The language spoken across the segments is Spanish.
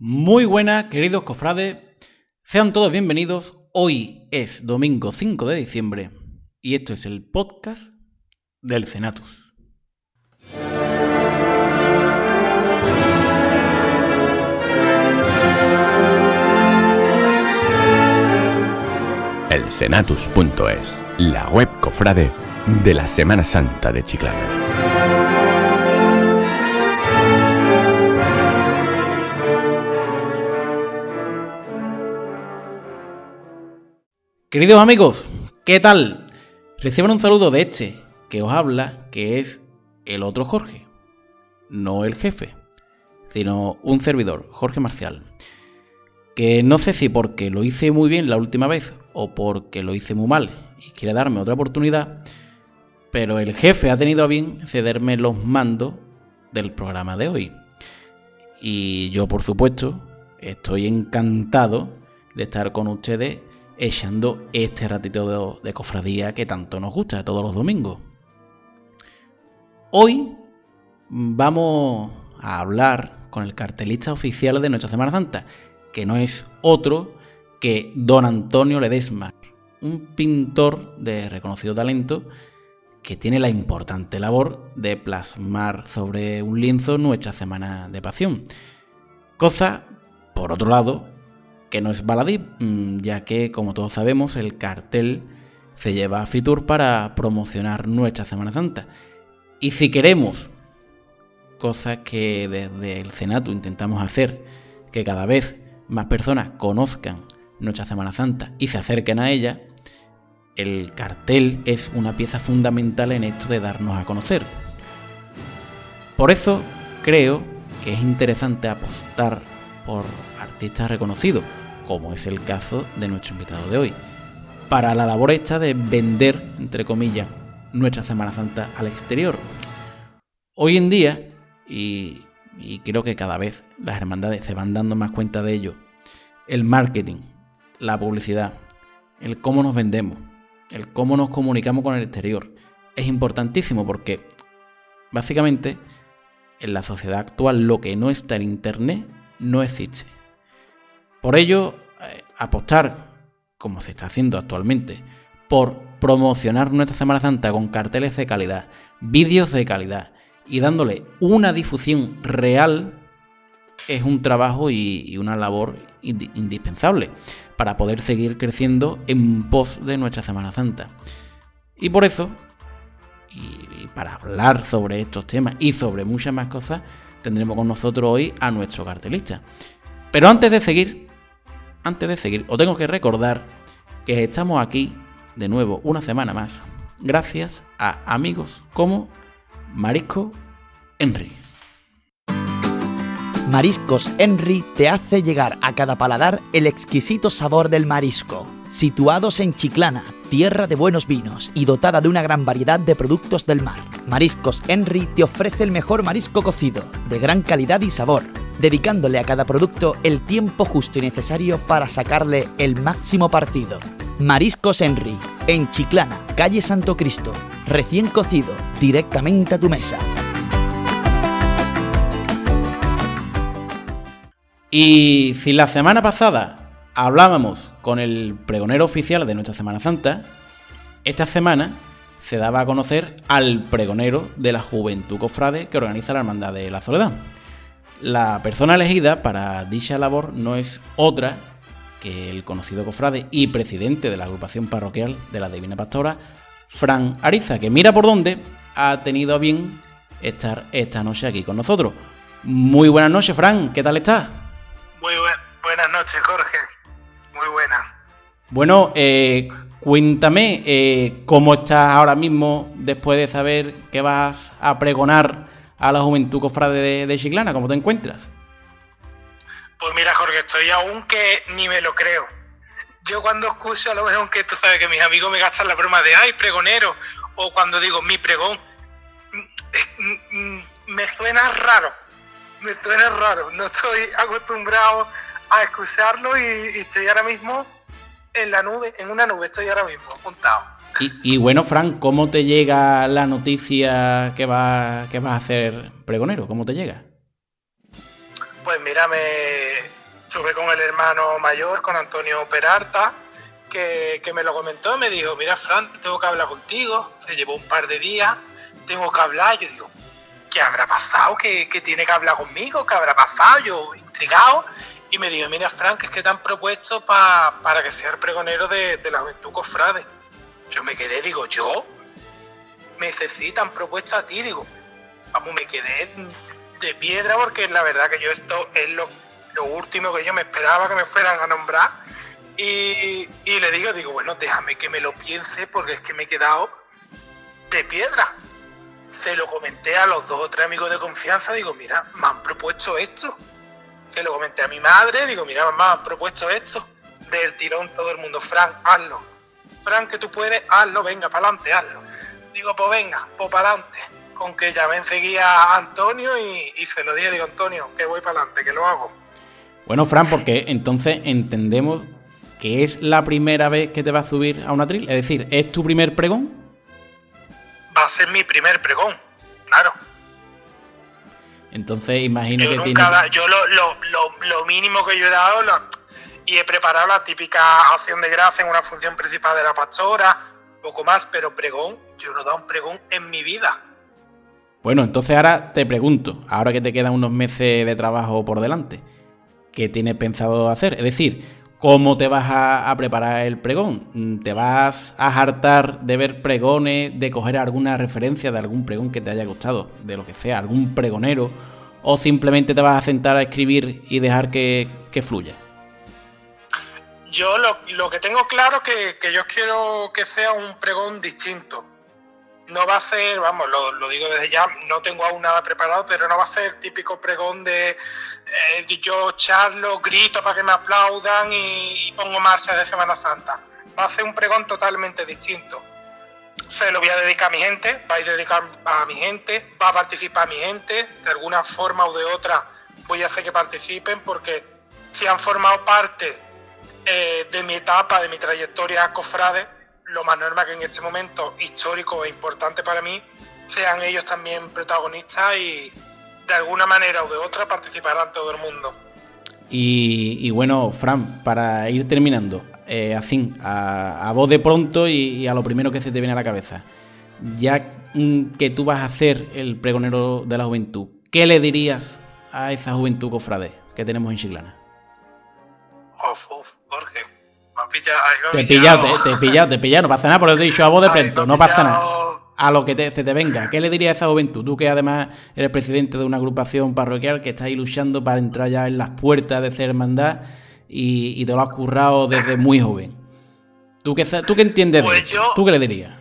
Muy buenas, queridos cofrades. Sean todos bienvenidos. Hoy es domingo 5 de diciembre y esto es el podcast del Cenatus. El Cenatus.es, la web cofrade de la Semana Santa de Chiclana. Queridos amigos, ¿qué tal? Reciban un saludo de este que os habla, que es el otro Jorge, no el jefe, sino un servidor, Jorge Marcial. Que no sé si porque lo hice muy bien la última vez o porque lo hice muy mal y quiere darme otra oportunidad, pero el jefe ha tenido a bien cederme los mandos del programa de hoy. Y yo, por supuesto, estoy encantado de estar con ustedes echando este ratito de, cofradía que tanto nos gusta todos los domingos. Hoy vamos a hablar con el cartelista oficial de nuestra Semana Santa, que no es otro que don Antonio Ledesma, un pintor de reconocido talento que tiene la importante labor de plasmar sobre un lienzo nuestra Semana de Pasión. Cosa, por otro lado, que no es baladí, mm, ya que, como todos sabemos, el cartel se lleva a Fitur para promocionar nuestra Semana Santa. Y si queremos, cosa que desde el Senato intentamos hacer, que cada vez más personas conozcan nuestra Semana Santa y se acerquen a ella, el cartel es una pieza fundamental en esto de darnos a conocer. Por eso creo que es interesante apostar por artistas reconocidos, como es el caso de nuestro invitado de hoy, para la labor esta de vender, entre comillas, nuestra Semana Santa al exterior. Hoy en día, y, creo que cada vez las hermandades se van dando más cuenta de ello, el marketing, la publicidad, el cómo nos vendemos, el cómo nos comunicamos con el exterior, es importantísimo porque básicamente en la sociedad actual lo que no está en Internet no existe. Por ello, eh, apostar, como se está haciendo actualmente, por promocionar nuestra Semana Santa con carteles de calidad, vídeos de calidad y dándole una difusión real es un trabajo y, una labor indispensable para poder seguir creciendo en pos de nuestra Semana Santa. Y por eso, y para hablar sobre estos temas y sobre muchas más cosas, tendremos con nosotros hoy a nuestro cartelista. Pero antes de seguir, antes de seguir, os tengo que recordar que estamos aquí de nuevo una semana más, gracias a amigos como Marisco Henry. Mariscos Henry te hace llegar a cada paladar el exquisito sabor del marisco. Situados en Chiclana, tierra de buenos vinos y dotada de una gran variedad de productos del mar, Mariscos Henry te ofrece el mejor marisco cocido, de gran calidad y sabor dedicándole a cada producto el tiempo justo y necesario para sacarle el máximo partido. Mariscos Henry, en Chiclana, calle Santo Cristo, recién cocido, directamente a tu mesa. Y si la semana pasada hablábamos con el pregonero oficial de nuestra Semana Santa, esta semana se daba a conocer al pregonero de la Juventud Cofrade que organiza la Hermandad de la Soledad. La persona elegida para dicha labor no es otra que el conocido cofrade y presidente de la agrupación parroquial de la Divina Pastora, Fran Ariza, que mira por dónde ha tenido a bien estar esta noche aquí con nosotros. Muy buenas noches, Fran, ¿qué tal estás? Muy buenas noches, Jorge. Muy buenas. Bueno, eh, cuéntame eh, cómo estás ahora mismo después de saber que vas a pregonar a la juventud cofrade de, Chiclana? ¿Cómo te encuentras? Pues mira, Jorge, estoy aún que ni me lo creo. Yo cuando escucho a lo mejor que tú sabes que mis amigos me gastan la broma de ay, pregonero, o cuando digo mi pregón, mm, mm, me suena raro, me suena raro, no estoy acostumbrado a escucharlo y, y estoy ahora mismo en la nube, en una nube estoy ahora mismo, apuntado. Y, bueno, Frank, ¿cómo te llega la noticia que, va, que vas a hacer pregonero? ¿Cómo te llega? Pues mira, me estuve con el hermano mayor, con Antonio Perarta, que, me lo comentó, me dijo, mira Fran, tengo que hablar contigo, se llevó un par de días, tengo que hablar, yo digo, ¿qué habrá pasado? ¿Qué, tiene que hablar conmigo? ¿Qué habrá pasado? Yo intrigado, y me dijo, mira Fran, que es que te han propuesto para que seas pregonero de, de la Juventud Cofrade. Yo me quedé, digo, ¿yo? Me dice, sí, te han propuesto a ti, digo, vamos, me quedé de piedra porque la verdad que yo esto es lo, lo último que yo me esperaba que me fueran a nombrar y, le digo, digo, bueno, déjame que me lo piense porque es que me he quedado de piedra. Se lo comenté a los dos o tres amigos de confianza, digo, mira, me han propuesto esto. Se lo comenté a mi madre, digo, mira, mamá, han propuesto esto. Del tirón todo el mundo, Frank, hazlo. Frank, que tú puedes, hazlo, venga, para adelante, hazlo. Digo, pues venga, pues para adelante. Con que ya me enseguía a Antonio y, y se lo dije, digo, Antonio, que voy para adelante, que lo hago. Bueno, Fran, porque entonces entendemos que es la primera vez que te vas a subir a una tril, es decir, ¿es tu primer pregón? Va a ser mi primer pregón, claro. Entonces imagino que tiene... yo lo, lo, lo, mínimo que yo he dado y he preparado la típica acción de gracia en una función principal de la pastora, poco más, pero pregón, yo no he dado un pregón en mi vida. Bueno, entonces ahora te pregunto, ahora que te quedan unos meses de trabajo por delante, ¿qué tienes pensado hacer? Es decir, ¿Cómo te vas a, preparar el pregón? Mm, ¿Te vas a hartar de ver pregones, de coger alguna referencia de algún pregón que te haya gustado, de lo que sea, algún pregonero? ¿O simplemente te vas a sentar a escribir y dejar que, fluya? Yo lo, que tengo claro es que, que yo quiero que sea un pregón distinto no va a ser, vamos, lo, digo desde ya, no tengo aún nada preparado, pero no va a ser el típico pregón de eh, yo charlo, grito para que me aplaudan y, pongo marcha de Semana Santa. Va a ser un pregón totalmente distinto. Se lo voy a dedicar a mi gente, va a dedicar a mi gente, va a participar mi gente, de alguna forma o de otra voy a hacer que participen porque si han formado parte eh, de mi etapa, de mi trayectoria cofrade, lo más normal que en este momento histórico e importante para mí sean ellos también protagonistas y de alguna manera o de otra participarán todo el mundo. Y, bueno, Fran, para ir terminando, eh, así, a, voz de pronto y, a lo primero que se te viene a la cabeza, ya que tú vas a ser el pregonero de la juventud, ¿qué le dirías a esa juventud cofrade que tenemos en Chiclana? Jorge, te he pillado, te, he pillado, te he pillado, no pasa nada, por eso he dicho a voz de pronto, no pasa nada. A lo que te, se te venga, ¿qué le diría a esa juventud? Tú que además eres presidente de una agrupación parroquial que está ahí luchando para entrar ya en las puertas de ser hermandad y, te lo has currado desde muy joven. ¿Tú qué, tú qué entiendes de pues esto? ¿Tú qué le dirías?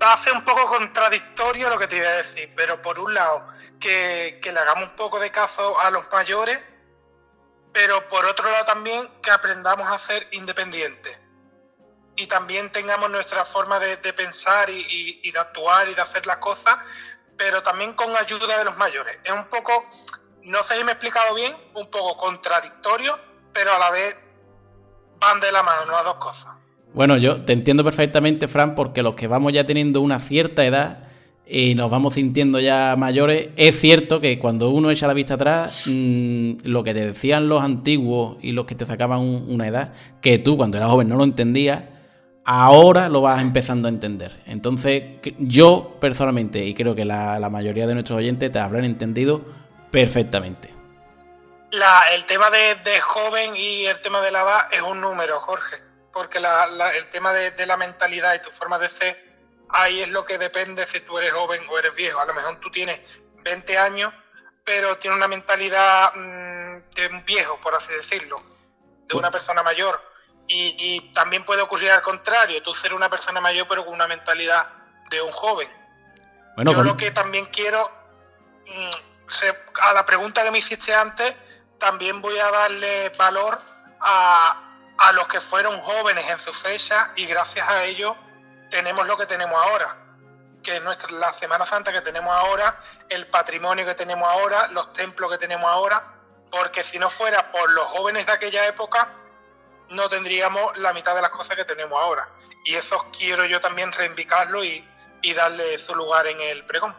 Va a ser un poco contradictorio lo que te iba a decir, pero por un lado, que, que le hagamos un poco de caso a los mayores pero por otro lado también que aprendamos a ser independientes y también tengamos nuestra forma de, pensar y, de actuar y de hacer las cosas, pero también con ayuda de los mayores. Es un poco, no sé si me he explicado bien, un poco contradictorio, pero a la vez van de la mano las dos cosas. Bueno, yo te entiendo perfectamente, Fran, porque los que vamos ya teniendo una cierta edad, y nos vamos sintiendo ya mayores, es cierto que cuando uno echa la vista atrás, mm, lo que te decían los antiguos y los que te sacaban una edad, que tú cuando eras joven no lo entendías, ahora lo vas empezando a entender. Entonces, yo personalmente, y creo que la, mayoría de nuestros oyentes te habrán entendido perfectamente. el tema de, joven y el tema de la edad es un número, Jorge, porque el tema de, de la mentalidad y tu forma de ser ahí es lo que depende si tú eres joven o eres viejo. A lo mejor tú tienes 20 años, pero tienes una mentalidad mm, de un viejo, por así decirlo, de una persona mayor. Y, también puede ocurrir al contrario, tú ser una persona mayor pero con una mentalidad de un joven. Bueno, Yo lo que también quiero, mm, a la pregunta que me hiciste antes, también voy a darle valor a, a los que fueron jóvenes en su fecha y gracias a ellos tenemos lo que tenemos ahora, que es nuestra, la Semana Santa que tenemos ahora, el patrimonio que tenemos ahora, los templos que tenemos ahora, porque si no fuera por los jóvenes de aquella época, no tendríamos la mitad de las cosas que tenemos ahora. Y eso quiero yo también reivindicarlo y, y darle su lugar en el pregón.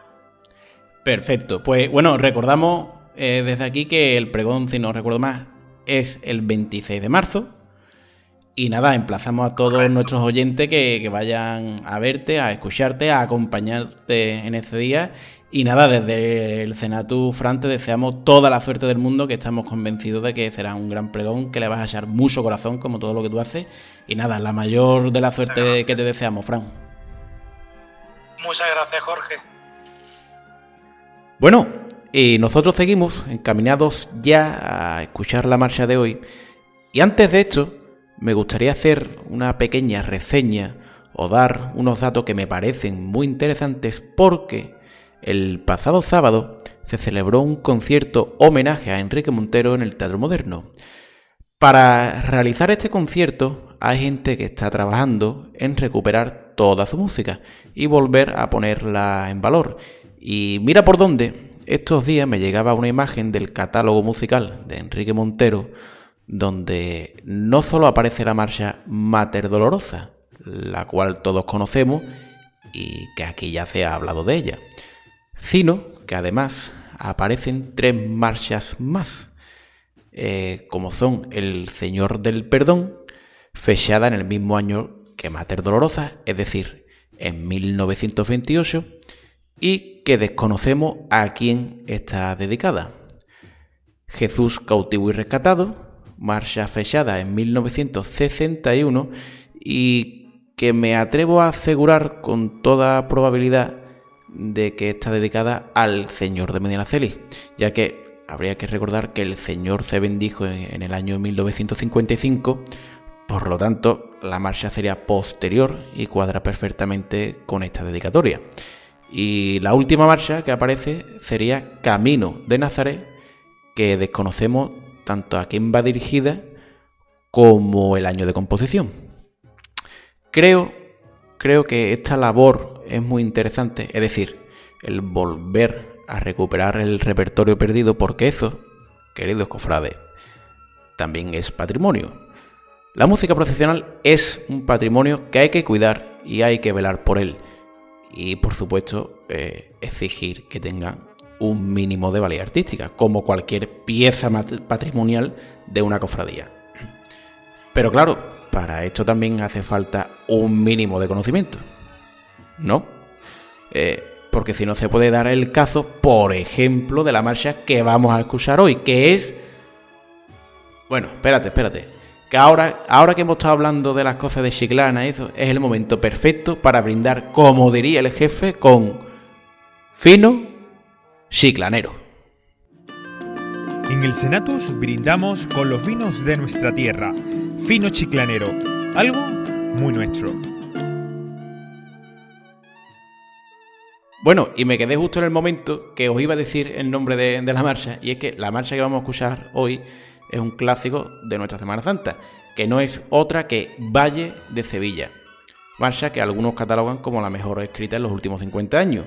Perfecto. Pues bueno, recordamos eh, desde aquí que el pregón, si no recuerdo más, es el 26 de marzo. Y nada, emplazamos a todos nuestros oyentes que, que, vayan a verte, a escucharte, a acompañarte en ese día. Y nada, desde el Senatu Fran te deseamos toda la suerte del mundo, que estamos convencidos de que será un gran pregón, que le vas a echar mucho corazón, como todo lo que tú haces. Y nada, la mayor de la suerte que te deseamos, Fran. Muchas gracias, Jorge. Bueno, y nosotros seguimos encaminados ya a escuchar la marcha de hoy. Y antes de esto, me gustaría hacer una pequeña reseña o dar unos datos que me parecen muy interesantes porque el pasado sábado se celebró un concierto homenaje a Enrique Montero en el Teatro Moderno. Para realizar este concierto hay gente que está trabajando en recuperar toda su música y volver a ponerla en valor. Y mira por dónde, estos días me llegaba una imagen del catálogo musical de Enrique Montero donde no solo aparece la marcha Mater Dolorosa, la cual todos conocemos y que aquí ya se ha hablado de ella, sino que además aparecen tres marchas más, eh, como son El Señor del Perdón, fechada en el mismo año que Mater Dolorosa, es decir, en 1928, y que desconocemos a quién está dedicada. Jesús cautivo y rescatado, marcha fechada en 1961 y que me atrevo a asegurar con toda probabilidad de que está dedicada al Señor de Medinaceli, ya que habría que recordar que el Señor se bendijo en, el año 1955, por lo tanto la marcha sería posterior y cuadra perfectamente con esta dedicatoria. Y la última marcha que aparece sería Camino de Nazaret, que desconocemos tanto a quién va dirigida como el año de composición. Creo, creo que esta labor es muy interesante, es decir, el volver a recuperar el repertorio perdido, porque eso, queridos cofrades, también es patrimonio. La música profesional es un patrimonio que hay que cuidar y hay que velar por él y por supuesto eh, exigir que tenga un mínimo de valía artística, como cualquier pieza patrimonial de una cofradía. Pero claro, para esto también hace falta un mínimo de conocimiento, ¿no? Eh, porque si no se puede dar el caso, por ejemplo, de la marcha que vamos a escuchar hoy, que es... Bueno, espérate, espérate que ahora, ahora que hemos estado hablando de las cosas de Chiclana, eso es el momento perfecto para brindar, como diría el jefe, con fino chiclanero. En el Senatus brindamos con los vinos de nuestra tierra, fino chiclanero, algo muy nuestro. Bueno, y me quedé justo en el momento que os iba a decir el nombre de, la marcha, y es que la marcha que vamos a escuchar hoy es un clásico de nuestra Semana Santa, que no es otra que Valle de Sevilla, marcha que algunos catalogan como la mejor escrita en los últimos 50 años,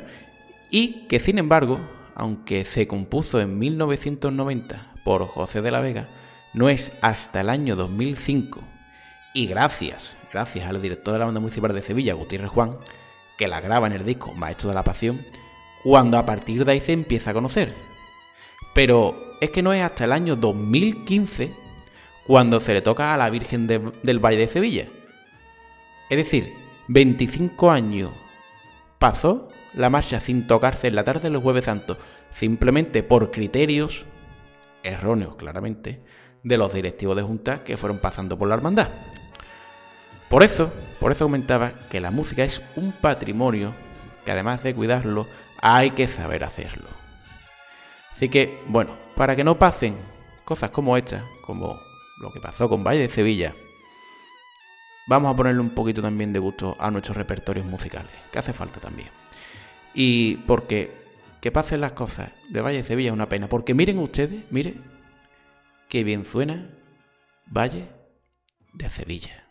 y que sin embargo, aunque se compuso en 1990 por José de la Vega, no es hasta el año 2005, y gracias, gracias al director de la banda municipal de Sevilla, Gutiérrez Juan, que la graba en el disco Maestro de la Pasión, cuando a partir de ahí se empieza a conocer. Pero es que no es hasta el año 2015 cuando se le toca a la Virgen del Valle de Sevilla. Es decir, 25 años pasó la marcha sin tocarse en la tarde del Jueves Santo, simplemente por criterios erróneos, claramente, de los directivos de Junta que fueron pasando por la hermandad. Por eso, por eso comentaba que la música es un patrimonio que además de cuidarlo, hay que saber hacerlo. Así que, bueno, para que no pasen cosas como esta, como lo que pasó con Valle de Sevilla, vamos a ponerle un poquito también de gusto a nuestros repertorios musicales, que hace falta también. Y porque que pasen las cosas de Valle de Sevilla es una pena, porque miren ustedes, miren, qué bien suena Valle de Sevilla.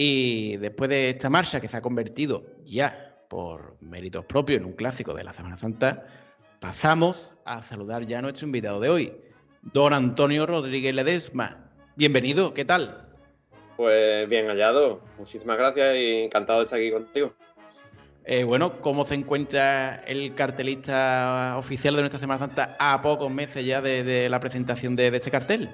Y después de esta marcha que se ha convertido ya por méritos propios en un clásico de la Semana Santa, pasamos a saludar ya a nuestro invitado de hoy, don Antonio Rodríguez Ledesma. Bienvenido, ¿qué tal? Pues bien hallado, muchísimas gracias y encantado de estar aquí contigo. Eh, bueno, ¿cómo se encuentra el cartelista oficial de nuestra Semana Santa a pocos meses ya de, la presentación de, este cartel?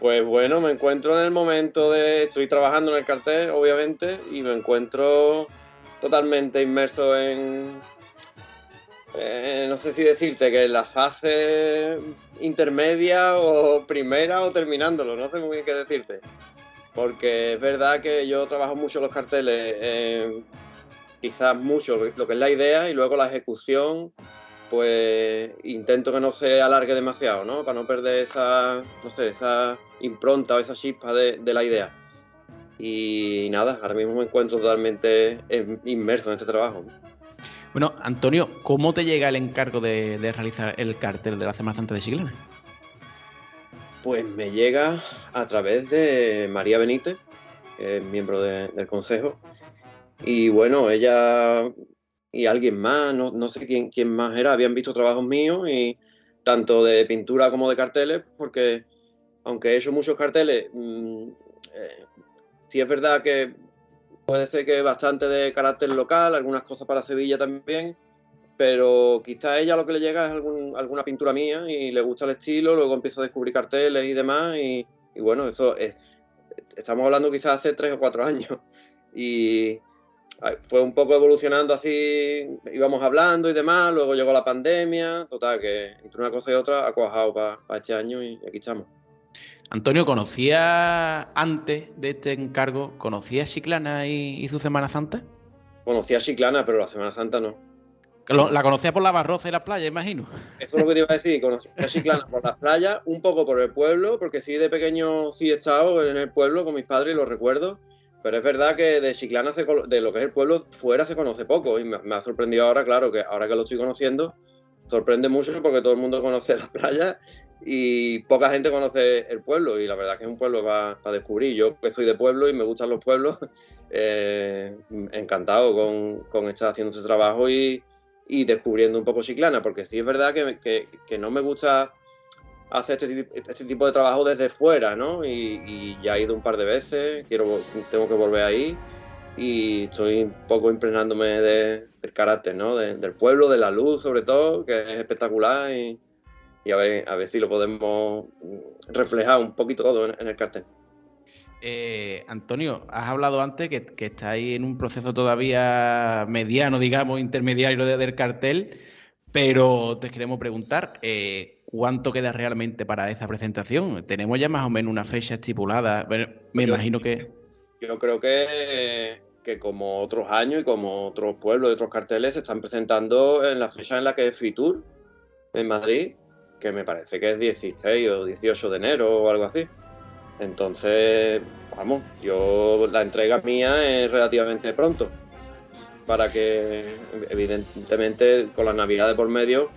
Pues bueno, me encuentro en el momento de. Estoy trabajando en el cartel, obviamente, y me encuentro totalmente inmerso en. no sé si decirte que en la fase intermedia o primera o terminándolo, no sé muy bien qué decirte. Porque es verdad que yo trabajo mucho los carteles. Eh, quizás mucho lo que es la idea y luego la ejecución, pues intento que no se alargue demasiado, ¿no? Para no perder esa, no sé, esa impronta o esa chispa de, la idea. Y nada, ahora mismo me encuentro totalmente inmerso en este trabajo. Bueno, Antonio, ¿cómo te llega el encargo de, realizar el cartel de la Semana Santa de Chiclana? Pues me llega a través de María Benítez, que es miembro del consejo, y bueno, ella y alguien más, no, sé quién, quién, más era, habían visto trabajos míos y tanto de pintura como de carteles, porque aunque he hecho muchos carteles, mm, eh, sí es verdad que puede ser que bastante de carácter local, algunas cosas para Sevilla también, pero quizá a ella lo que le llega es alguna pintura mía y le gusta el estilo, luego empiezo a descubrir carteles y demás, y, y bueno, eso es, estamos hablando quizás hace tres o cuatro años. Y, fue un poco evolucionando así, íbamos hablando y demás, luego llegó la pandemia, total, que entre una cosa y otra ha cuajado para este año y aquí estamos. Antonio, ¿conocía antes de este encargo, conocía Chiclana y, su Semana Santa? Conocía Chiclana, pero la Semana Santa no. La conocía por la barroza y la playa, imagino. Eso es lo que te iba a decir, conocía Chiclana por las playas, un poco por el pueblo, porque sí, de pequeño sí he estado en el pueblo con mis padres y lo recuerdo pero es verdad que de Chiclana, de lo que es el pueblo, fuera se conoce poco. Y me, ha sorprendido ahora, claro, que ahora que lo estoy conociendo, sorprende mucho porque todo el mundo conoce las playas y poca gente conoce el pueblo. Y la verdad que es un pueblo para, descubrir. Yo que soy de pueblo y me gustan los pueblos, eh, encantado con, estar haciendo ese trabajo y, descubriendo un poco Chiclana. Porque sí es verdad que no me gusta hace este, este, tipo de trabajo desde fuera, ¿no? Y, ya he ido un par de veces, quiero, tengo que volver ahí y estoy un poco impregnándome del carácter, ¿no? del pueblo, de la luz sobre todo, que es espectacular y, a, ver, si lo podemos reflejar un poquito todo en, el cartel. Eh, Antonio, has hablado antes que, que estáis en un proceso todavía mediano, digamos, intermediario del cartel, pero te queremos preguntar, eh, ¿Cuánto queda realmente para esa presentación? ¿Tenemos ya más o menos una fecha estipulada? me imagino que... Yo creo que, que como otros años y como otros pueblos y otros carteles se están presentando en la fecha en la que es Fitur, en Madrid, que me parece que es 16 o 18 de enero o algo así. Entonces, vamos, yo la entrega mía es relativamente pronto, para que evidentemente con las navidades por medio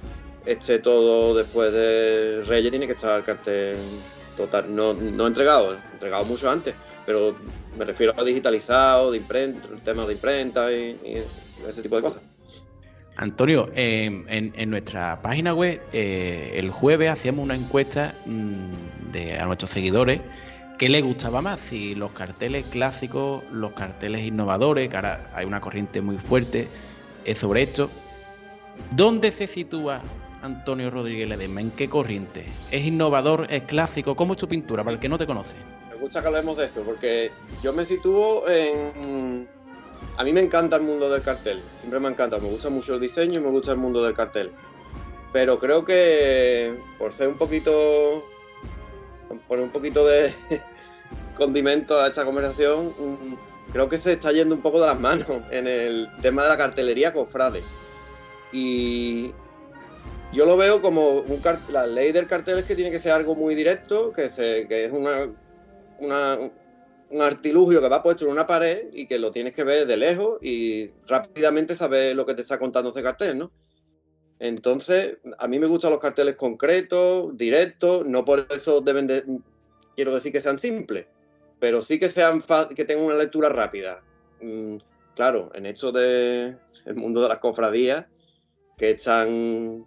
esté todo después de Reyes, tiene que estar el cartel total, no, no entregado, entregado mucho antes, pero me refiero a digitalizado, de imprenta, temas de imprenta y, ese tipo de cosas. Antonio, en, nuestra página web eh, el jueves hacíamos una encuesta mm, de, a nuestros seguidores qué les gustaba más, si los carteles clásicos, los carteles innovadores, que ahora hay una corriente muy fuerte sobre esto. ¿Dónde se sitúa Antonio Rodríguez Ledesma? ¿En qué corriente? ¿Es innovador? ¿Es clásico? ¿Cómo es tu pintura? Para el que no te conoce. Me gusta que hablemos de esto, porque yo me sitúo en. A mí me encanta el mundo del cartel. Siempre me encanta. Me gusta mucho el diseño y me gusta el mundo del cartel. Pero creo que por ser un poquito. poner un poquito de condimento a esta conversación, creo que se está yendo un poco de las manos en el tema de la cartelería cofrade. Y, yo lo veo como la ley del cartel es que tiene que ser algo muy directo, que, se, que es una, un artilugio que va puesto en una pared y que lo tienes que ver de lejos y rápidamente saber lo que te está contando ese cartel, ¿no? Entonces, a mí me gustan los carteles concretos, directos, no por eso deben de, quiero decir que sean simples, pero sí que sean que tengan una lectura rápida. Mm, claro, en esto de mundo de las cofradías, que están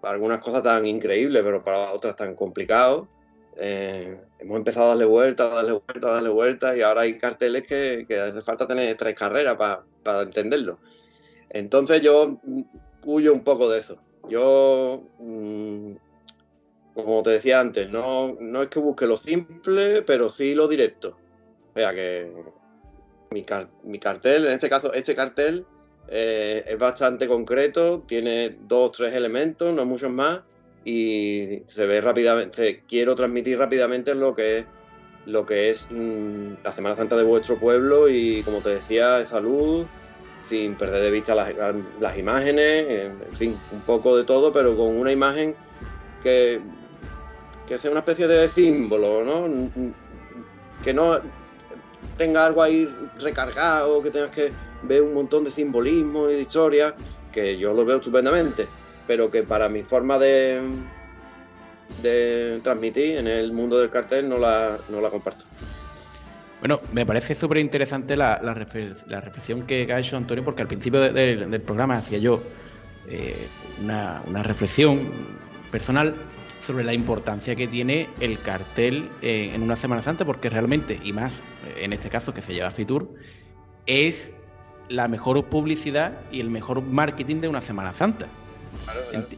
para algunas cosas tan increíbles, pero para otras tan complicados. Eh, hemos empezado a darle vueltas, a darle vueltas, a darle vueltas, y ahora hay carteles que, hace falta tener tres carreras para entenderlo. Entonces yo huyo un poco de eso. Yo, mm, como te decía antes, no, no es que busque lo simple, pero sí lo directo. O sea que mi, mi cartel, en este caso, este cartel eh, es bastante concreto, tiene dos, tres elementos, no muchos más, y se ve rápidamente, quiero transmitir rápidamente lo que es lo que es mm, la Semana Santa de vuestro pueblo y como te decía, salud, sin perder de vista las, imágenes, en fin, un poco de todo, pero con una imagen que, que sea una especie de símbolo, ¿no? Que no tenga algo ahí recargado, que tengas que ver un montón de simbolismo y de historia, que yo lo veo estupendamente, pero que para mi forma de, transmitir en el mundo del cartel no la, no la comparto. Bueno, me parece súper interesante la, reflexión que ha hecho Antonio, porque al principio del programa hacía yo eh, una, reflexión personal sobre la importancia que tiene el cartel eh, en una Semana Santa, porque realmente, y más eh, en este caso que se lleva Fitur, es la mejor publicidad y el mejor marketing de una Semana Santa.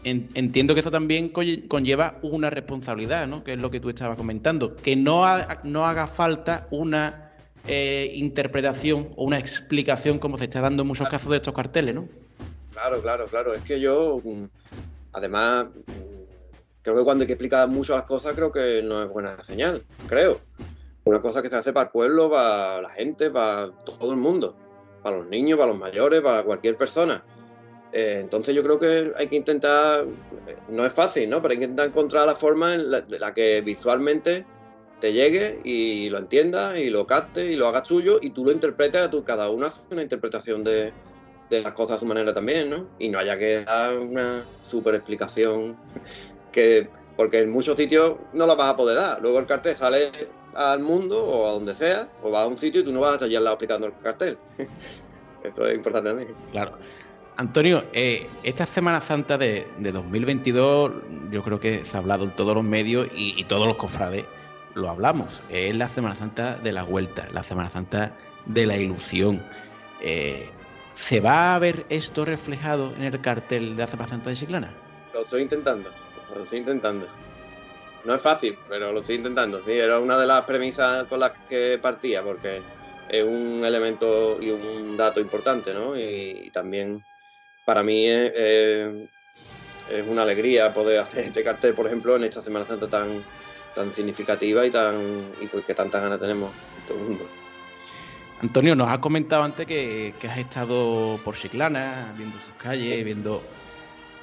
entiendo que eso también conlleva una responsabilidad, ¿no? Que es lo que tú estabas comentando. Que no, no haga falta una eh, interpretación o una explicación como se está dando en muchos casos de estos carteles, ¿no? Claro, claro, claro. Es que yo, mm, además, mm, creo que cuando hay que explicar mucho las cosas, creo que no es buena señal, creo. Una cosa que se hace para el pueblo, para la gente, para todo el mundo para los niños, para los mayores, para cualquier persona. Eh, entonces yo creo que hay que intentar, no es fácil, ¿no? Pero hay que intentar encontrar la forma en la, que visualmente te llegue y lo entiendas y lo captes y lo hagas tuyo y tú lo interpretes a tu, cada uno hace una interpretación de, las cosas a su manera también, ¿no? Y no haya que dar una super explicación que, porque en muchos sitios no la vas a poder dar. Luego el cartel sale al mundo o a donde sea, o vas a un sitio y tú no vas a estar allá al lado explicando el cartel. Esto es importante también. Claro. Antonio, eh, esta Semana Santa de, 2022, yo creo que se ha hablado en todos los medios y, todos los cofrades lo hablamos. Es la Semana Santa de la vuelta, la Semana Santa de la ilusión. Eh, ¿Se va a ver esto reflejado en el cartel de la Semana Santa de Chiclana? Lo estoy intentando, lo estoy intentando. No es fácil, pero lo estoy intentando. Sí, era una de las premisas con las que partía, porque es un elemento y un dato importante, ¿no? Y, también para mí es, una alegría poder hacer este cartel, por ejemplo, en esta Semana Santa tan, tan significativa y tan y pues que tantas ganas tenemos en todo el mundo. Antonio, nos has comentado antes que, has estado por Chiclana, viendo sus calles, viendo...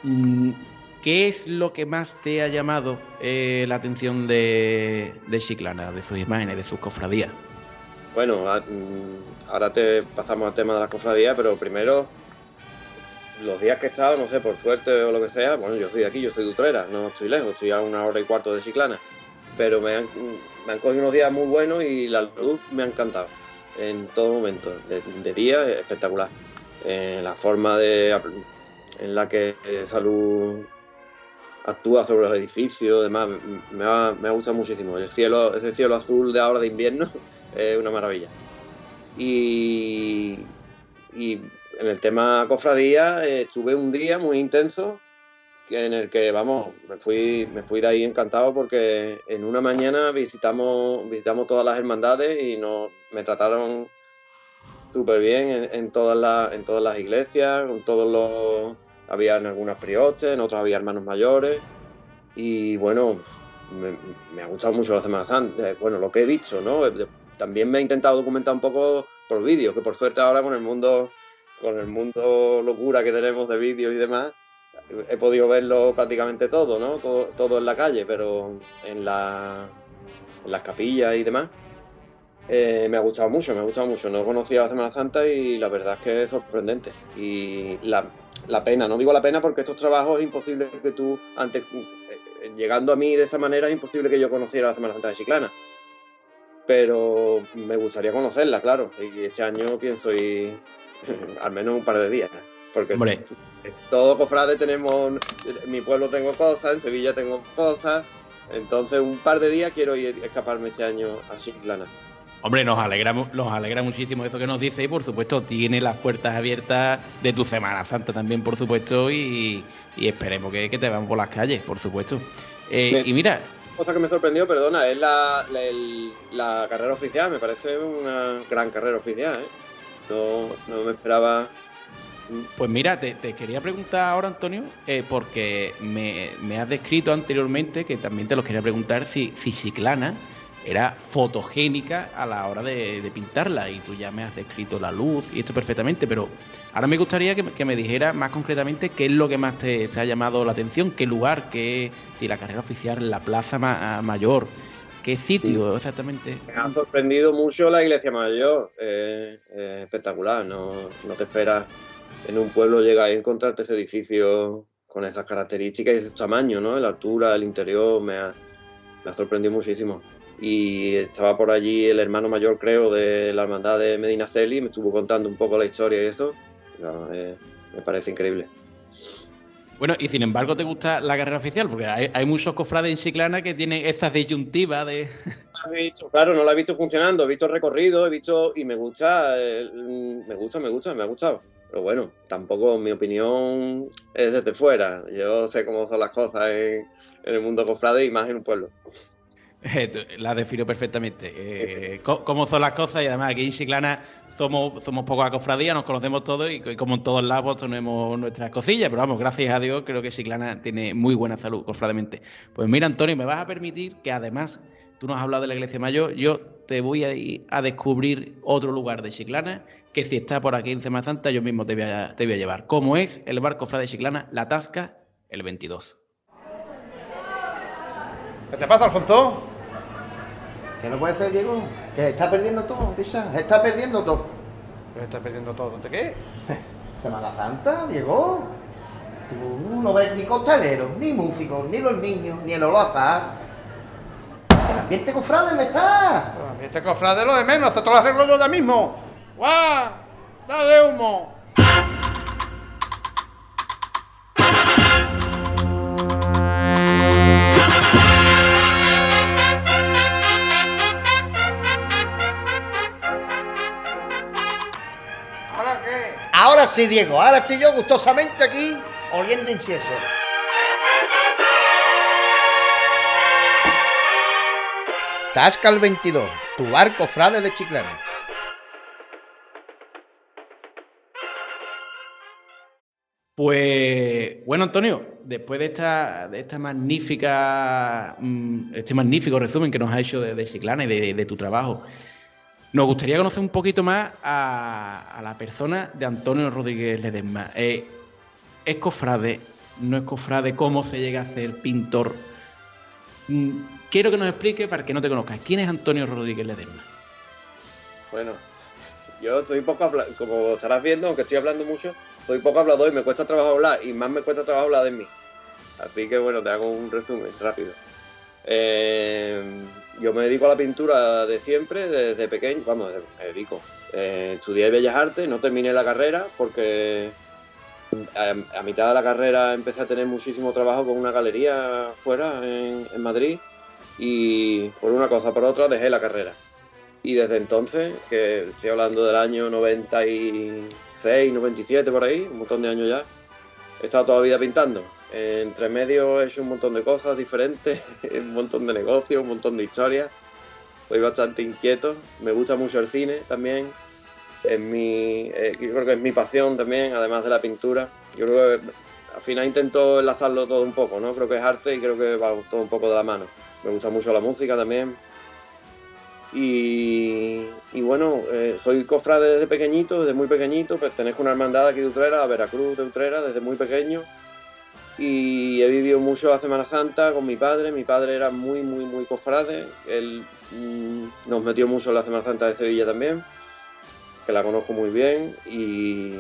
Mm, ¿Qué es lo que más te ha llamado eh, la atención de, de Chiclana, de sus imágenes, de sus cofradías? Bueno, mm, ahora te pasamos al tema de las cofradías, pero primero, los días que he estado, no sé, por suerte o lo que sea, bueno, yo de aquí, yo soy de no estoy lejos, estoy a una hora y cuarto de Chiclana, pero me han, cogido unos días muy buenos y la luz me ha encantado en todo momento, de, día espectacular. Eh, la forma de en la que Salud actúa sobre los edificios, demás, me ha, me ha muchísimo. El cielo, ese cielo azul de ahora de invierno es una maravilla. Y, y en el tema cofradía eh, estuve un día muy intenso en el que, vamos, me fui, me fui de ahí encantado porque en una mañana visitamos, visitamos todas las hermandades y nos, me trataron súper bien en, todas las, en todas las iglesias, con todos los había algunas priotes, en otras había hermanos mayores. Y bueno, me, ha gustado mucho la Semana Santa. Eh, bueno, lo que he visto, ¿no? Eh, también me he intentado documentar un poco por vídeos, que por suerte ahora con el mundo, con el mundo locura que tenemos de vídeos y demás, he podido verlo prácticamente todo, ¿no? Todo, en la calle, pero en, la, en las capillas y demás. Eh, me ha gustado mucho, me ha gustado mucho. No conocía la Semana Santa y la verdad es que es sorprendente. Y la, la pena. No digo la pena porque estos trabajos es imposible que tú, antes, eh, llegando a mí de esa manera, es imposible que yo conociera la Semana Santa de Chiclana. pero me gustaría conocerla, claro. Y este año pienso ir al menos un par de días. Porque Hombre. todos cofrades tenemos, en mi pueblo tengo cosas, en Sevilla tengo cosas. Entonces un par de días quiero ir escaparme este año a Chiclana. Hombre, nos alegra, nos alegra muchísimo eso que nos dice y por supuesto tiene las puertas abiertas de tu Semana Santa también, por supuesto, y, y esperemos que, que te veamos por las calles, por supuesto. Eh, y mira, cosa que me sorprendió, perdona, es la, la, el- la carrera oficial. Me parece una gran carrera oficial. ¿eh? No, no me esperaba. Pues mira, te, te quería preguntar ahora, Antonio, eh, porque me, me has descrito anteriormente, que también te lo quería preguntar, si, si Chiclana era fotogénica a la hora de, de pintarla, y tú ya me has descrito la luz y esto perfectamente, pero ahora me gustaría que, me- que me dijera más concretamente qué es lo que más te, te ha llamado la atención, qué lugar, qué, si la carrera oficial, la plaza ma- mayor, qué sitio exactamente. Me ha sorprendido mucho la iglesia mayor. eh, eh, espectacular. No, no te esperas en un pueblo llegar y encontrarte ese edificio con esas características y ese tamaño, ¿no? La altura, el interior, me ha, me ha sorprendido muchísimo. Y estaba por allí el hermano mayor, creo, de la hermandad de Medina Celi, me estuvo contando un poco la historia y eso. No, eh, me parece increíble. Bueno, y sin embargo, ¿te gusta la carrera oficial? Porque hay, hay muchos cofrades en Chiclana que tienen estas disyuntivas de. claro, no la he visto funcionando, he visto el recorrido, he visto y me gusta, eh, me gusta, me gusta, me ha gustado. Pero bueno, tampoco mi opinión es desde fuera. Yo sé cómo son las cosas en, en el mundo cofrade y más en un pueblo. La defino perfectamente. Eh, cómo son las cosas y además aquí en Chiclana somos, somos poca cofradía, nos conocemos todos y, como en todos lados tenemos nuestras cosillas, pero vamos, gracias a Dios creo que Chiclana tiene muy buena salud, cofrademente. Pues mira, Antonio, me vas a permitir que además tú nos has hablado de la iglesia mayor, yo te voy a a descubrir otro lugar de Chiclana que si está por aquí en Semana Santa yo mismo te voy a, llevar. Como es el bar cofrade de Chiclana, La Tasca, el 22. ¿Qué te pasa, Alfonso? ¿Qué no puede ser, Diego? Que está perdiendo todo, Pisa. Está perdiendo todo. ¿Qué estás perdiendo todo? ¿De qué? Semana Santa, Diego. Tú no ves ni costaleros, ni músicos, ni los niños, ni el olazar. El ambiente cofrade me está. Este cofrade lo de menos, esto lo arreglo yo ya mismo. ¡Guau! ¡Dale humo! Diego. Ahora estoy yo gustosamente aquí oliendo incienso. Tasca el 22, tu bar cofrade de Chiclana. Pues bueno, Antonio, después de esta, de esta magnífica, mm, este magnífico resumen que nos ha hecho de, de Chiclana y de, de tu trabajo, nos gustaría conocer un poquito más a, la persona de Antonio Rodríguez Ledesma. Eh, ¿Es cofrade? ¿No es cofrade? ¿Cómo se llega a ser pintor? Mm, Quiero que nos explique, para que no te conozcas, ¿quién es Antonio Rodríguez Ledesma? Bueno, yo soy poco habla- como estarás viendo, aunque estoy hablando mucho, soy poco hablador y me cuesta trabajo hablar y más me cuesta trabajo hablar de mí. Así que bueno, te hago un resumen rápido. Eh, yo me dedico a la pintura de siempre, desde pequeño, vamos, me dedico. Eh, estudié Bellas Artes, no terminé la carrera porque a, a mitad de la carrera empecé a tener muchísimo trabajo con una galería fuera en, en Madrid y por una cosa por otra dejé la carrera. Y desde entonces, que estoy hablando del año 96, 97 por ahí, un montón de años ya, he estado toda la vida pintando. Entre medio he hecho un montón de cosas diferentes, un montón de negocios, un montón de historias. Soy bastante inquieto, me gusta mucho el cine también. Es mi, eh, yo creo que es mi pasión también, además de la pintura. Yo creo que al final intento enlazarlo todo un poco, ¿no? Creo que es arte y creo que va todo un poco de la mano. Me gusta mucho la música también. Y, bueno, eh, soy cofrade desde pequeñito, desde muy pequeñito, pertenezco una hermandad aquí de Utrera, a Veracruz de Utrera, desde muy pequeño. Y he vivido mucho la Semana Santa con mi padre. Mi padre era muy, muy, muy cofrade. Él mm, nos metió mucho en la Semana Santa de Sevilla también, que la conozco muy bien. Y,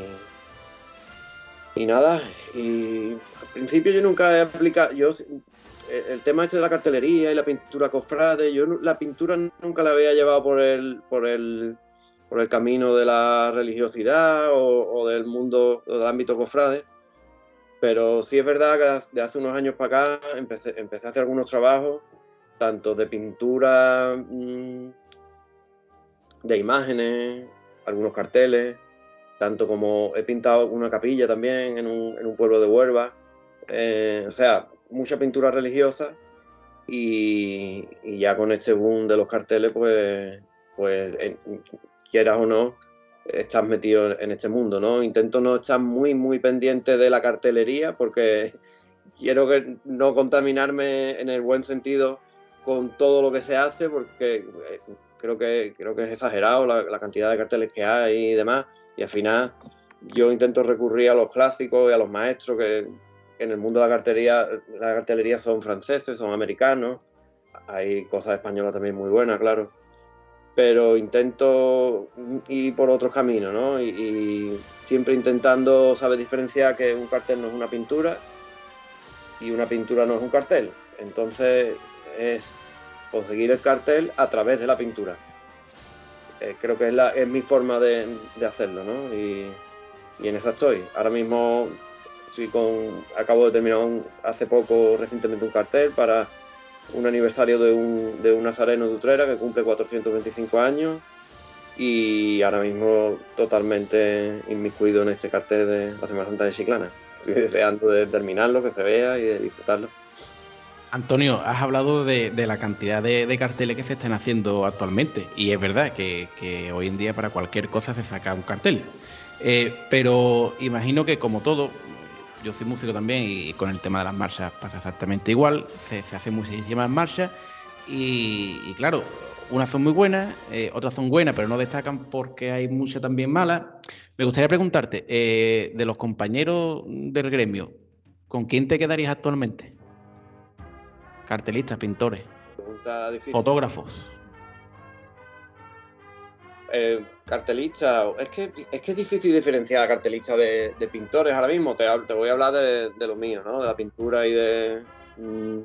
y nada, y al principio yo nunca he aplicado, yo el tema este de la cartelería y la pintura cofrade, yo la pintura nunca la había llevado por el, por el, por el camino de la religiosidad o, del mundo, o del ámbito cofrade. Pero sí es verdad que de hace unos años para acá empecé, empecé a hacer algunos trabajos, tanto de pintura, mm, de imágenes, algunos carteles, tanto como he pintado una capilla también en un, en un pueblo de Huelva. Eh, o sea, mucha pintura religiosa y, ya con este boom de los carteles, pues, pues quieras o no, estás metido en este mundo, ¿no? Intento no estar muy, muy pendiente de la cartelería porque quiero que no contaminarme en el buen sentido con todo lo que se hace porque eh, creo que, creo que es exagerado la, cantidad de carteles que hay y demás. Y al final yo intento recurrir a los clásicos y a los maestros que en el mundo de la cartería, la cartelería son franceses, son americanos, hay cosas españolas también muy buenas, claro, pero intento ir por otros caminos, ¿no? Y, siempre intentando saber diferenciar que un cartel no es una pintura y una pintura no es un cartel. Entonces es conseguir el cartel a través de la pintura. Eh, creo que es, la, es mi forma de, hacerlo, ¿no? Y, y en esa estoy. Ahora mismo con, acabo de terminar hace poco recientemente un cartel para un aniversario de un, de un nazareno de Utrera que cumple 425 años y ahora mismo totalmente inmiscuido en este cartel de la Semana Santa de Chiclana. Estoy deseando de terminarlo, que se vea y de disfrutarlo. Antonio, has hablado de, la cantidad de, carteles que se están haciendo actualmente y es verdad que, hoy en día para cualquier cosa se saca un cartel. Eh, pero imagino que como todo, yo soy músico también y con el tema de las marchas pasa exactamente igual. Se, hacen muchísimas marchas y, claro, unas son muy buenas, eh, otras son buenas, pero no destacan porque hay muchas también malas. Me gustaría preguntarte, eh, de los compañeros del gremio, ¿con quién te quedarías actualmente? Cartelistas, pintores, fotógrafos. Eh, cartelista, es que, es que es difícil diferenciar a cartelista de, pintores ahora mismo. Te, voy a hablar de, lo mío, ¿no? De la pintura y de. Mm,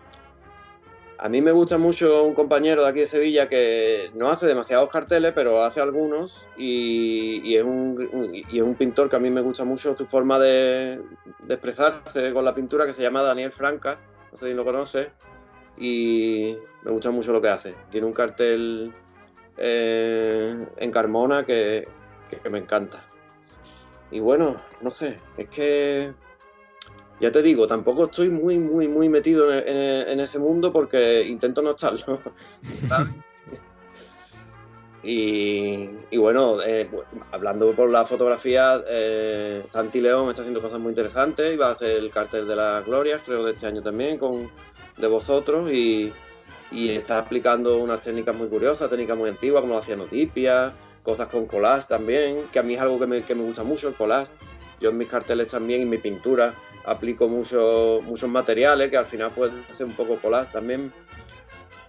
a mí me gusta mucho un compañero de aquí de Sevilla que no hace demasiados carteles, pero hace algunos y, es, un, y es un pintor que a mí me gusta mucho su forma de, de, expresarse con la pintura, que se llama Daniel Franca, no sé si lo conoce, y me gusta mucho lo que hace. Tiene un cartel eh, en Carmona que, me encanta. Y bueno, no sé, es que ya te digo, tampoco estoy muy, muy, muy metido en, ese mundo porque intento no estarlo. y, bueno, eh, hablando por la fotografía, eh, Santi León está haciendo cosas muy interesantes y va a hacer el cartel de las glorias, creo, de este año también, con de vosotros. Y, y está aplicando unas técnicas muy curiosas, técnicas muy antiguas como la cianotipia, cosas con collage también, que a mí es algo que me, gusta mucho, el collage. Yo en mis carteles también, en mi pintura, aplico mucho, muchos materiales que al final pueden hacer un poco collage también.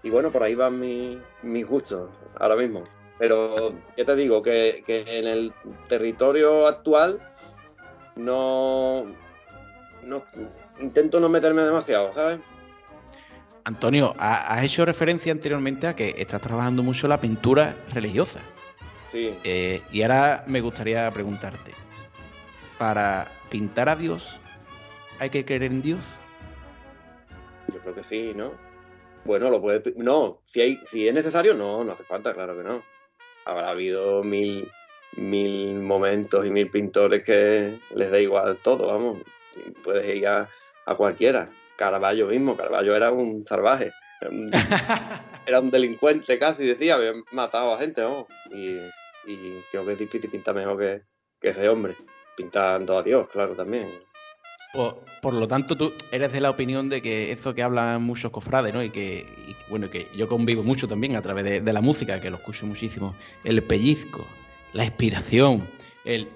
Y bueno, por ahí van mis, gustos ahora mismo. Pero ya te digo que, que en el territorio actual no, no intento no meterme demasiado, ¿sabes? Antonio, has hecho referencia anteriormente a que estás trabajando mucho la pintura religiosa. Sí. Eh, y ahora me gustaría preguntarte, ¿para pintar a Dios hay que creer en Dios? Yo creo que sí, ¿no? Bueno, lo puedes... No, si, hay, si es necesario, no, no hace falta, claro que no. Habrá habido mil, mil momentos y mil pintores que les da igual todo, vamos. Puedes ir a cualquiera. Caravaggio mismo, Caravaggio era un salvaje, era un, delincuente casi, decía, había matado a gente, y, creo que es difícil pintar mejor que, ese hombre, pintando a Dios, claro, también. Por, lo tanto, tú eres de la opinión de que eso que hablan muchos cofrades, ¿no? Y que, bueno, que yo convivo mucho también a través de, la música, que lo escucho muchísimo, el pellizco, la inspiración, el...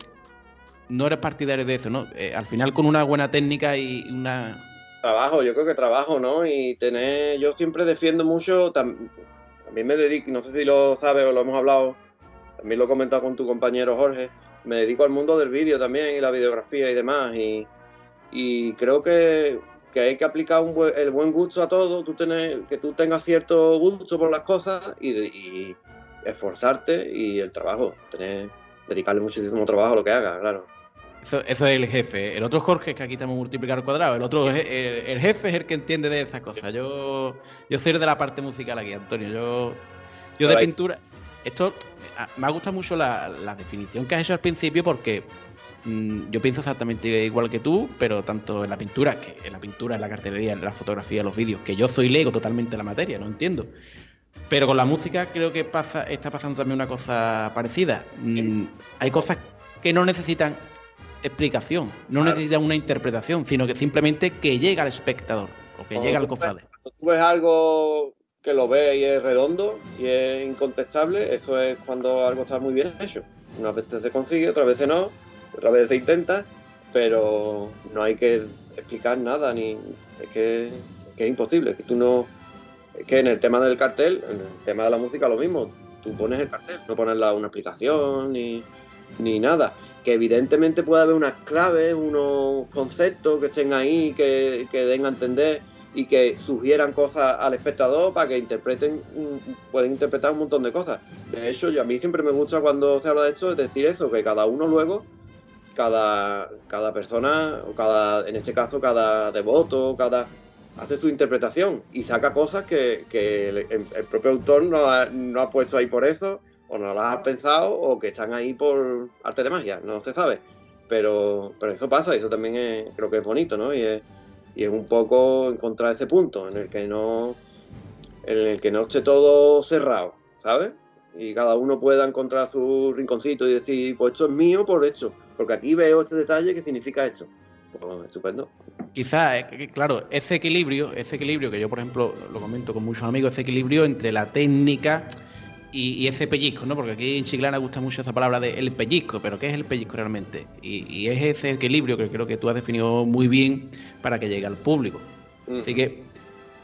No eres partidario de eso, ¿no? Eh, al final con una buena técnica y una, Trabajo, yo creo que trabajo, ¿no? Y tener, yo siempre defiendo mucho, también me dedico, no sé si lo sabes o lo hemos hablado, también lo he comentado con tu compañero Jorge, me dedico al mundo del vídeo también y la videografía y demás, y, creo que que hay que aplicar un buen- el buen gusto a todo, tú tener, que tú tengas cierto gusto por las cosas y, y esforzarte y el trabajo, tener, dedicarle muchísimo trabajo a lo que hagas, claro. Eso, eso es el jefe. El otro es Jorge, que aquí estamos multiplicar al cuadrado. El otro es el, el jefe es el que entiende de estas cosas. Yo, yo soy de la parte musical aquí, Antonio. Yo, yo de pintura. Esto a- me ha gustado mucho la, la definición que has hecho al principio porque mm, yo pienso exactamente igual que tú, pero tanto en la pintura, que en la pintura, en la cartelería, en la fotografía, en los vídeos, que yo soy lego totalmente en la materia, no entiendo. Pero con la música creo que pasa, está pasando también una cosa parecida. Mm, hay cosas que no necesitan explicación, no Claro. necesitan una interpretación, sino que simplemente que llega al espectador o que llega al ves- cofrade. Cuando tú ves algo que lo ves y es redondo y es incontestable, eso es cuando algo está muy bien hecho. Unas veces se consigue, otras veces no, otras veces se intenta, pero no hay que explicar nada, ni es que, es que es imposible, que tú no... Es que en el tema del cartel, en el tema de la música lo mismo, tú pones el cartel, no pones la- una explicación ni, ni nada. Que evidentemente puede haber unas claves, unos conceptos que estén ahí, que, que den a entender y que sugieran cosas al espectador para que interpreten, pueden interpretar un montón de cosas. De hecho, yo, a mí siempre me gusta cuando se habla de esto, es decir eso, que cada uno luego, cada, cada persona, o cada, en este caso, cada devoto, cada hace su interpretación y saca cosas que, que el, el propio autor no ha, no ha puesto ahí por eso, o no las ha pensado, o que están ahí por arte de magia, no se sabe. Pero, pero eso pasa, eso también es- creo que es bonito, ¿no? Y es, y es un poco encontrar ese punto en el que no en el que no esté todo cerrado, ¿sabes? Y cada uno pueda encontrar su rinconcito y decir, pues esto es mío por esto, porque aquí veo este detalle que significa esto. Pues estupendo. Quizás, claro, ese equilibrio, ese equilibrio que yo, por ejemplo, lo comento con muchos amigos, ese equilibrio entre la técnica y, y ese pellizco, ¿no? Porque aquí en Chiclana gusta mucho esa palabra de el pellizco, pero ¿qué es el pellizco realmente? Y, y es ese equilibrio que creo que tú has definido muy bien para que llegue al público. Así que,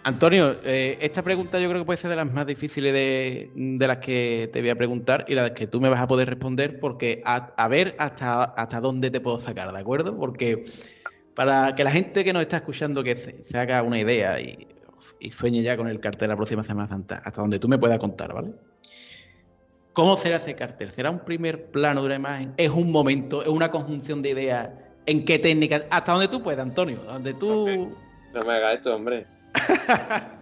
Antonio, eh, esta pregunta yo creo que puede ser de las más difíciles de, de las que te voy a preguntar y las que tú me vas a poder responder porque a, a ver hasta, hasta dónde te puedo sacar, ¿de acuerdo? Porque para que la gente que nos está escuchando que se, se haga una idea y, y sueñe ya con el cartel la próxima Semana Santa, hasta donde tú me puedas contar, ¿vale? ¿Cómo será ese cartel? ¿Será un primer plano de una imagen? ¿Es un momento? ¿Es una conjunción de ideas? ¿En qué técnica? Hasta donde tú puedas, Antonio. Donde tú... No me hagas esto, hombre.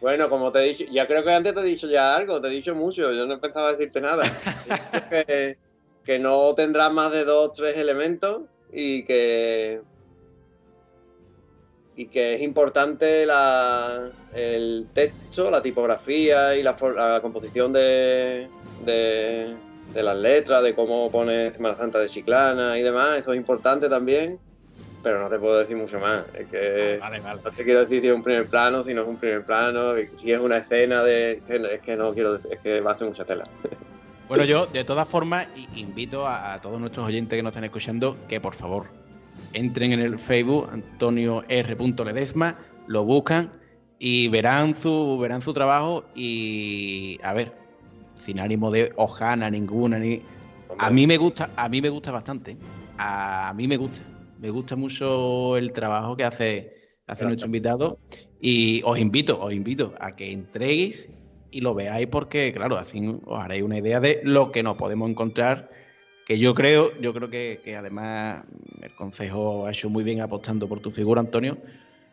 bueno, como te he dicho, ya creo que antes te he dicho ya algo, te he dicho mucho, yo no pensaba decirte nada. He dicho que, que no tendrá más de dos, tres elementos y que y que es importante la, el texto, la tipografía y la, la composición de, de, de las letras, de cómo pone Semana Santa de Chiclana y demás, eso es importante también, pero no te puedo decir mucho más. Es que Vale, vale. no te quiero decir si es un primer plano, si no es un primer plano, si es una escena de... Es que no quiero decir, es que va a hacer mucha tela. Bueno, yo de todas formas invito a, a todos nuestros oyentes que nos están escuchando que por favor entren en el Facebook Antonio R. Ledesma, lo buscan y verán su verán su trabajo y a ver, sin ánimo de hojana ninguna ni a mí me gusta, a mí me gusta bastante. A mí me gusta. Me gusta mucho el trabajo que hace, hace nuestro invitado. Y os invito, os invito a que entréis y lo veáis porque, claro, así os haréis una idea de lo que nos podemos encontrar. Que yo creo, yo creo que, que además el consejo ha hecho muy bien apostando por tu figura, Antonio,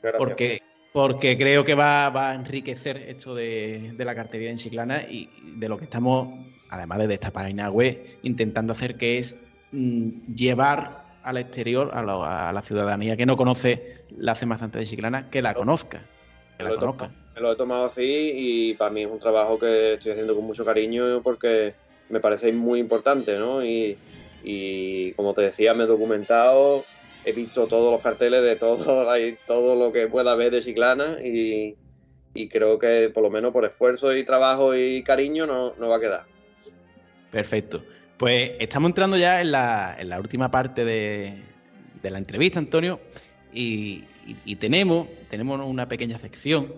Gracias. porque, porque creo que va, va a enriquecer esto de, de la cartería en Chiclana y de lo que estamos, además de esta página web, intentando hacer, que es mm, llevar al exterior, a la, a la ciudadanía que no conoce la Semana Santa de Chiclana, que la conozca. Que la Lo conozca. tomado- me lo he tomado así y para mí es un trabajo que estoy haciendo con mucho cariño porque me parece muy importante, ¿no? Y, como te decía, me he documentado, he visto todos los carteles de todo, todo lo que pueda haber de Chiclana y, creo que por lo menos por esfuerzo y trabajo y cariño no, va a quedar. Perfecto. Pues estamos entrando ya en la, en la última parte de, la entrevista, Antonio, y, y- y tenemos, tenemos una pequeña sección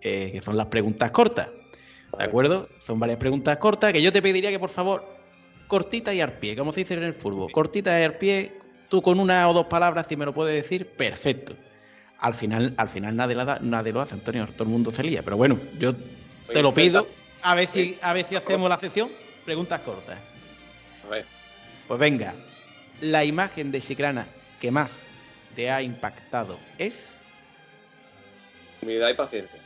eh, que son las preguntas cortas. ¿De acuerdo? Son varias preguntas cortas que yo te pediría que por favor, cortita y al pie, como se dice en el fútbol, cortita y al pie, tú con una o dos palabras, si me lo puedes decir, perfecto. al final, al final nadie, la da- nadie lo hace, Antonio, todo el mundo se lía. Pero bueno, yo te lo pido, a ver si, a ver si hacemos la sección, preguntas cortas. A ver, Pues venga, la imagen de Chiclana que más te ha impactado es humildad y paciencia.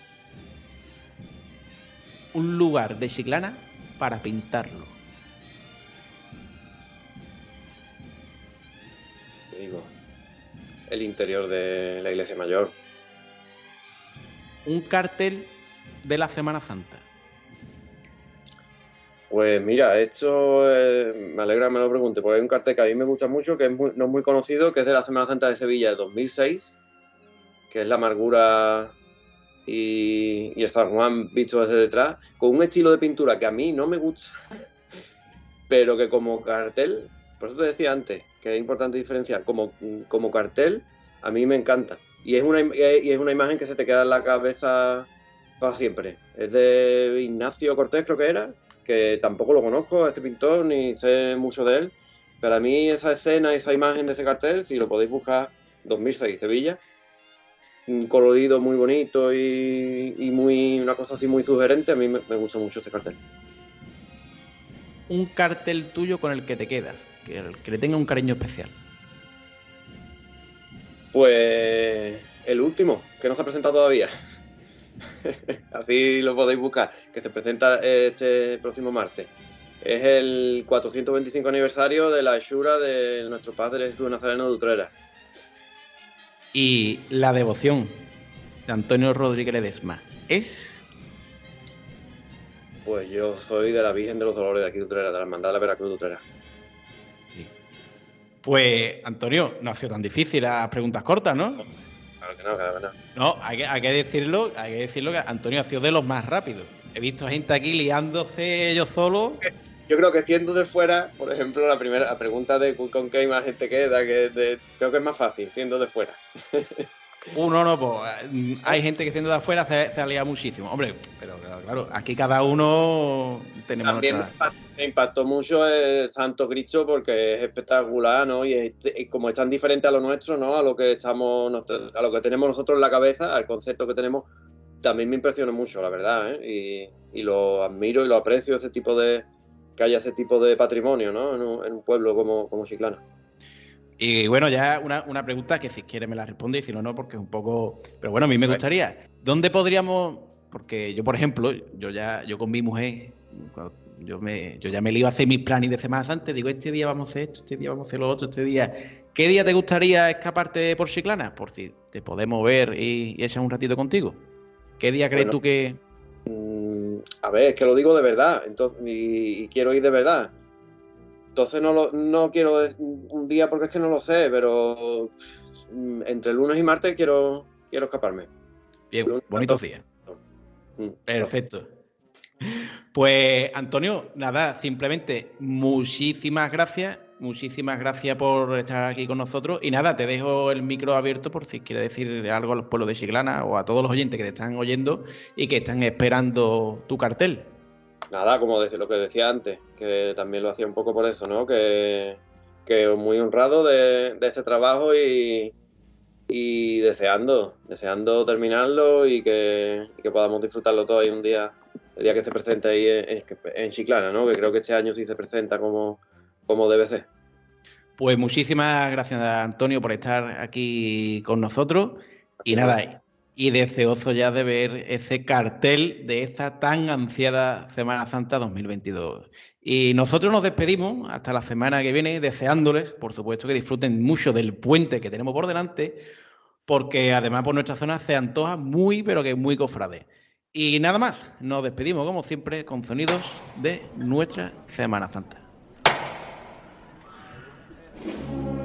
Un lugar de Chiclana para pintarlo. te digo. El interior de la iglesia mayor. Un cartel de la Semana Santa. Pues mira, esto eh, me alegra que me lo pregunte, porque hay un cartel que a mí me gusta mucho, que es muy- no es muy conocido, que es de la Semana Santa de Sevilla de 2006, que es la amargura y, y San Juan visto desde detrás, con un estilo de pintura que a mí no me gusta, pero que como cartel, por eso te decía antes, que es importante diferenciar, como, como cartel, a mí me encanta. Y es, una, y es una imagen que se te queda en la cabeza para siempre. Es de Ignacio Cortés, creo que era, que tampoco lo conozco, este pintor, ni sé mucho de él. Pero a mí esa escena, esa imagen de ese cartel, si lo podéis buscar, 2006, Sevilla, colorido muy bonito y, y muy una cosa así muy sugerente, a mí me, me gusta mucho ese cartel. Un cartel tuyo con el que te quedas, que, el que le tenga un cariño especial. Pues el último, que no se ha presentado todavía. Así lo podéis buscar, que se presenta este próximo martes. Es el 425 aniversario de la Shura de nuestro padre Jesús Nazareno de Utrera. Y la devoción de Antonio Rodríguez Ledesma es Pues yo soy de la Virgen de los Dolores de aquí de Utrera, de la Hermandad de la Veracruz de Utrera. Pues, Antonio, no ha sido tan difícil las preguntas cortas, ¿no? Claro que no, claro que no. No, hay que, hay que decirlo, hay que decirlo que Antonio ha sido de los más rápidos. He visto gente aquí liándose ellos solos. Yo creo que siendo de fuera, por ejemplo, la primera la pregunta de con qué imagen te queda, que de- creo que es más fácil, siendo de fuera. Uno no, pues mm, hay gente que siendo de afuera se, se liado muchísimo. Hombre, pero claro, claro, aquí cada uno tenemos También me nuestra- me impactó mucho el Santo Cristo porque es espectacular, ¿no? Y, es- y como es tan diferente a lo nuestro, ¿no? A lo que estamos, nosotros- a lo que tenemos nosotros en la cabeza, al concepto que tenemos, también me impresionó mucho, la verdad, ¿eh? Y, y lo admiro y lo aprecio ese tipo de que haya ese tipo de patrimonio, ¿no? En un, en un pueblo como, como Chiclana. Y bueno, ya una, una pregunta que si quiere me la responde y si no, no, porque es un poco. Pero bueno, a mí me gustaría. ¿Dónde podríamos.? Porque yo, por ejemplo, yo ya, yo con mi mujer, yo me, yo ya me lío a hacer mis planes de Semana Santa, digo, este día vamos a hacer esto, este día vamos a hacer lo otro, este día. ¿Qué día te gustaría escaparte por Chiclana? Por si te podemos ver y, y echar un ratito contigo. ¿Qué día crees Bueno. tú que.? A ver, es que lo digo de verdad, entonces, y, y quiero ir de verdad. Entonces no, lo, no quiero un día porque es que no lo sé, pero mm, entre lunes y martes quiero, quiero escaparme. Bien, Lunes, bonitos días. Mm. Perfecto. Pues Antonio, nada, simplemente muchísimas gracias, muchísimas gracias por estar aquí con nosotros y nada, te dejo el micro abierto por si quieres decir algo al pueblo de Chiclana o a todos los oyentes que te están oyendo y que están esperando tu cartel. Nada, como lo que decía antes, que también lo hacía un poco por eso, ¿no? Que, que muy honrado de, este trabajo y, y deseando, deseando terminarlo y que, que podamos disfrutarlo todo ahí un día, el día que se presente ahí en Chiclana, ¿no? Que creo que este año sí se presenta como, como debe ser. Pues muchísimas gracias Antonio por estar aquí con nosotros y nada, y deseoso ya de ver ese cartel de esta tan ansiada Semana Santa 2022. Y nosotros nos despedimos hasta la semana que viene, deseándoles, por supuesto, que disfruten mucho del puente que tenemos por delante, porque además por nuestra zona se antoja muy, pero que muy cofrade. Y nada más, nos despedimos como siempre con sonidos de nuestra Semana Santa. Thank you.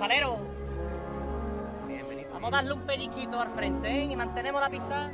chalero. Vamos a darle un periquito al frente, ¿eh? Y mantenemos la pizarra.